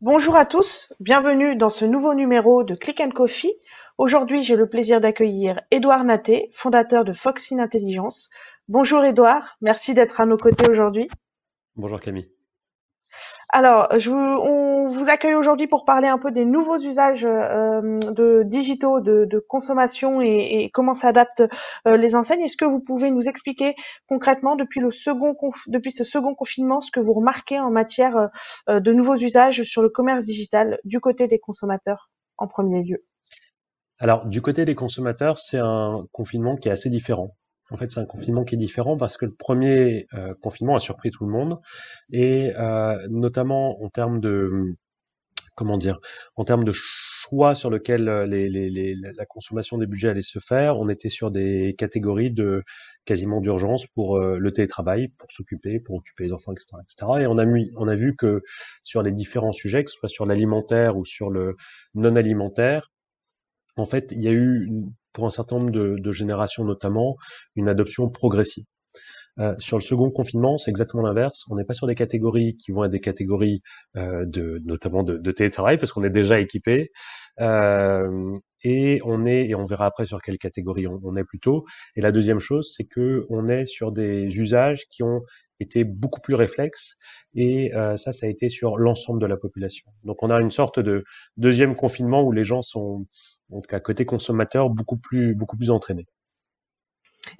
Bonjour à tous, bienvenue dans ce nouveau numéro de Click Coffee. Aujourd'hui, j'ai le plaisir d'accueillir Édouard Naté, fondateur de Foxin Intelligence. Bonjour Édouard, merci d'être à nos côtés aujourd'hui. Bonjour Camille. Alors, je vous, on vous accueille aujourd'hui pour parler un peu des nouveaux usages euh, de digitaux de, consommation et, et comment s'adaptent euh, les enseignes. Est-ce que vous pouvez nous expliquer concrètement depuis le second depuis ce second confinement ce que vous remarquez en matière euh, de nouveaux usages sur le commerce digital du côté des consommateurs en premier lieu? Alors, du côté des consommateurs, c'est un confinement qui est assez différent. En fait, c'est un confinement qui est différent parce que le premier euh, confinement a surpris tout le monde et euh, notamment en termes de comment dire, en termes de choix sur lequel euh, les, les, les, la consommation des budgets allait se faire, on était sur des catégories de quasiment d'urgence pour le télétravail, pour s'occuper, pour occuper les enfants, etc., etc. Et on a, on a vu que sur les différents sujets, que ce soit sur l'alimentaire ou sur le non alimentaire, en fait, il y a eu pour un certain nombre de, générations notamment, une adoption progressive. Euh, sur le second confinement, c'est exactement l'inverse. On n'est pas sur des catégories qui vont être des catégories euh, de, notamment de, de, télétravail, parce qu'on est déjà équipé. Euh, et on est, et on verra après sur quelle catégorie on, est plutôt. Et la deuxième chose, c'est que on est sur des usages qui ont été beaucoup plus réflexes, et ça, ça a été sur l'ensemble de la population. Donc on a une sorte de deuxième confinement où les gens sont, en tout cas côté consommateur, beaucoup plus, beaucoup plus entraînés.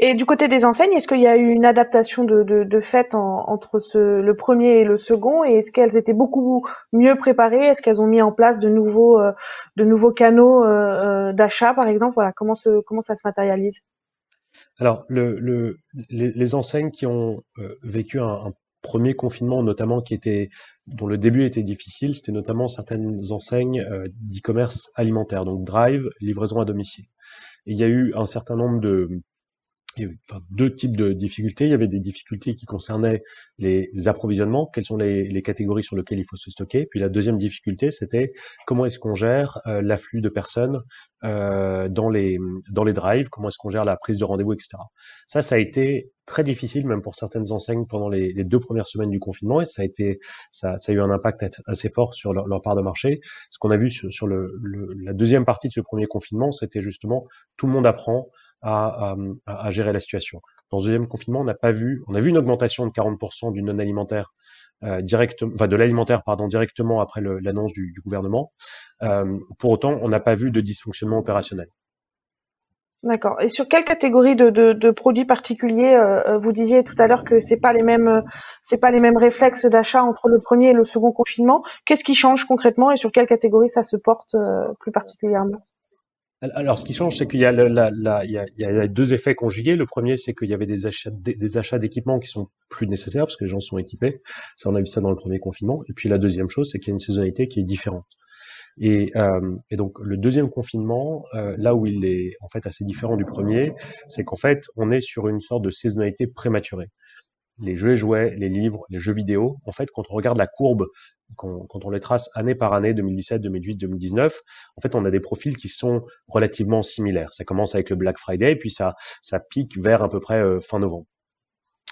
Et du côté des enseignes, est-ce qu'il y a eu une adaptation de, de, de fait entre ce, le premier et le second? Et est-ce qu'elles étaient beaucoup mieux préparées? Est-ce qu'elles ont mis en place de nouveaux, euh, de nouveaux canaux euh, euh, d'achat, par exemple? Voilà, comment, se, comment ça se matérialise? Alors, le, le, les, les, enseignes qui ont vécu un, premier confinement, notamment qui était dont le début était difficile, c'était notamment certaines enseignes d'e-commerce alimentaire, donc Drive, livraison à domicile. Il y a eu un certain nombre de il y avait deux types de difficultés. Il y avait des difficultés qui concernaient les approvisionnements, quelles sont les, catégories sur lesquelles il faut se stocker. Puis la deuxième difficulté, c'était comment est-ce qu'on gère euh, l'afflux de personnes euh, dans les dans les drives, comment est-ce qu'on gère la prise de rendez-vous, etc. Ça, ça a été très difficile, même pour certaines enseignes pendant les, deux premières semaines du confinement, et ça a été ça, a eu un impact assez fort sur leur, leur part de marché. Ce qu'on a vu sur, sur le, le, la deuxième partie de ce premier confinement, c'était justement tout le monde apprend à, gérer la situation. Dans le deuxième confinement, on n'a pas vu, on a vu une augmentation de 40% du non alimentaire euh, enfin de l'alimentaire pardon directement après l'annonce du, gouvernement. Euh, pour autant, on n'a pas vu de dysfonctionnement opérationnel. D'accord. Et sur quelle catégorie de, produits particuliers euh, euh vous disiez tout à l'heure que c'est pas les mêmes c'est pas les mêmes réflexes d'achat entre le premier et le second confinement. Qu'est-ce qui change concrètement et sur quelle catégorie ça se porte plus particulièrement? Alors, ce qui change, c'est qu'il y, a deux effets conjugués. Le premier, c'est qu'il y avait des achats, d'équipements qui sont plus nécessaires parce que les gens sont équipés. Ça, on a vu ça dans le premier confinement. Et puis la deuxième chose, c'est qu'il y a une saisonnalité qui est différente. Et, euh, donc le deuxième confinement, euh, là où il est en fait assez différent du premier, c'est qu'en fait, on est sur une sorte de saisonnalité prématurée les jeux et jouets, les livres, les jeux vidéo, en fait, quand on regarde la courbe, quand, on les trace année par année, 2017, 2018, 2019, en fait, on a des profils qui sont relativement similaires. Ça commence avec le Black Friday, puis ça, ça pique vers à peu près euh, fin novembre.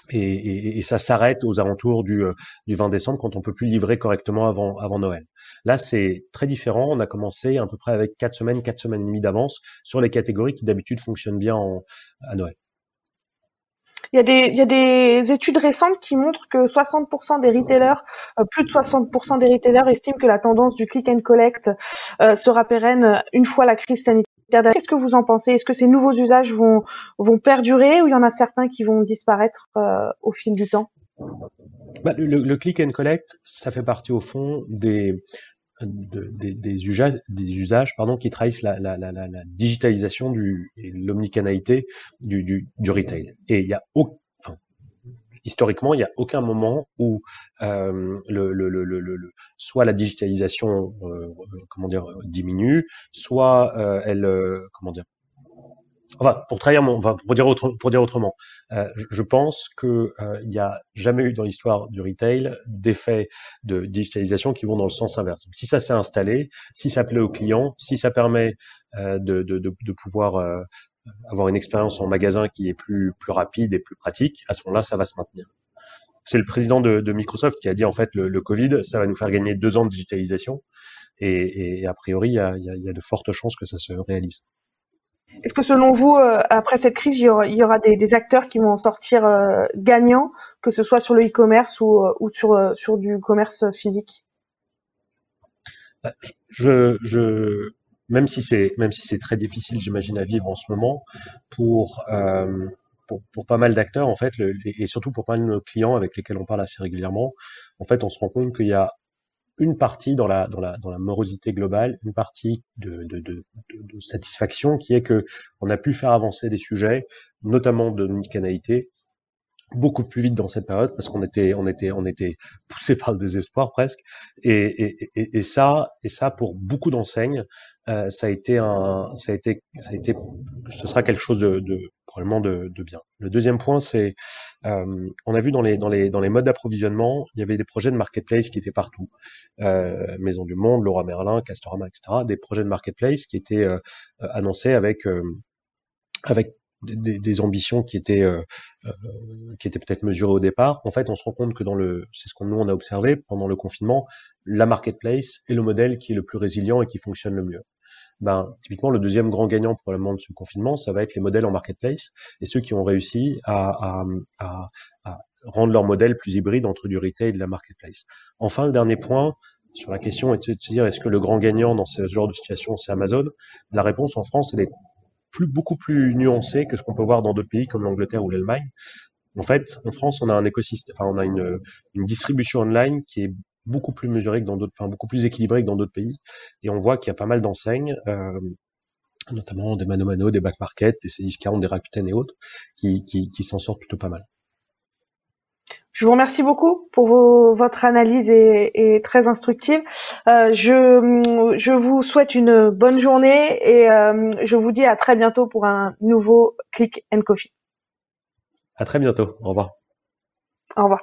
Et, ça s'arrête aux alentours du, euh, du 20 décembre quand on peut plus livrer correctement avant, Noël. Là, c'est très différent. On a commencé à peu près avec quatre semaines, quatre semaines et demie d'avance sur les catégories qui d'habitude fonctionnent bien en, à Noël. Il y, a des, il y a des études récentes qui montrent que 60% des retailers, euh, plus de 60% des retailers estiment que la tendance du click and collect euh, sera pérenne une fois la crise sanitaire. Qu'est-ce que vous en pensez? Est-ce que ces nouveaux usages vont, vont perdurer ou il y en a certains qui vont disparaître euh, au fil du temps? Bah, le, le, click and collect, ça fait partie au fond des, de, des, des, usages, des usages pardon, qui trahissent la, la, la, la digitalisation du, et l'omnicanalité du, du, du, retail. Et il y a enfin, historiquement, il n'y a aucun moment où euh, le, le, le, le, soit la digitalisation euh, comment dire diminue, soit euh, elle euh, comment dire enfin pour trahir mon, enfin, pour dire pour dire autrement, euh, je, je, pense que euh, il n'y a jamais eu dans l'histoire du retail d'effets de digitalisation qui vont dans le sens inverse. Si ça s'est installé, si ça plaît aux clients, si ça permet euh, de, de, de, de, pouvoir euh, avoir une expérience en magasin qui est plus plus rapide et plus pratique, à ce moment-là, ça va se maintenir. c'est le président de, Microsoft qui a dit en fait le, le, Covid, ça va nous faire gagner deux ans de digitalisation. Et, et a priori, il y a, y a, de fortes chances que ça se réalise. Est-ce que selon vous, euh, après cette crise, il y aura, des, acteurs qui vont sortir euh, gagnants, que ce soit sur le e-commerce ou, euh, sur, du commerce physique? Même si c'est très difficile, j'imagine, à vivre en ce moment, pour pas mal d'acteurs, en fait, et surtout pour pas mal de nos clients avec lesquels on parle assez régulièrement, en fait, on se rend compte qu'il y a une partie dans la, dans la, dans la morosité globale, une partie de, satisfaction qui est que on a pu faire avancer des sujets, notamment de canalité, beaucoup plus vite dans cette période parce qu'on était on était on était poussé par le désespoir presque. Et, et, et, ça et ça pour beaucoup d'enseignes euh, ça a été un ça a été ça a été ce sera quelque chose de, de probablement de, de, bien. Le deuxième point c'est euh, on a vu dans les dans les dans les modes d'approvisionnement il y avait des projets de marketplace qui étaient partout. Euh, Maison du Monde Laura Merlin Castorama etc des projets de marketplace qui étaient euh, annoncés avec euh, avec des, des, ambitions qui étaient euh, euh, qui étaient peut-être mesurées au départ. En fait, on se rend compte que dans le, c'est ce qu'on nous on a observé pendant le confinement, la marketplace est le modèle qui est le plus résilient et qui fonctionne le mieux. Ben, typiquement, le deuxième grand gagnant probablement de ce confinement, ça va être les modèles en marketplace et ceux qui ont réussi à, à, à, à rendre leur modèle plus hybride entre du retail et de la marketplace. Enfin, le dernier point, sur la question est de se dire est-ce que le grand gagnant dans ce genre de situation c'est Amazon? La réponse en France elle est plus, beaucoup plus nuancé que ce qu'on peut voir dans d'autres pays comme l'Angleterre ou l'Allemagne. En fait, en France, on a un écosystème, enfin, on a une, une distribution online qui est beaucoup plus mesurée que dans d'autres, enfin, beaucoup plus équilibrée que dans d'autres pays. Et on voit qu'il y a pas mal d'enseignes, euh, notamment des Mano Mano, des Back Market, des C1040, des Rakuten et autres, qui, qui, qui s'en sortent plutôt pas mal. Je vous remercie beaucoup pour vos, votre analyse et, très instructive. Euh, je, je, vous souhaite une bonne journée et euh, je vous dis à très bientôt pour un nouveau Click and Coffee. À très bientôt. Au revoir. Au revoir.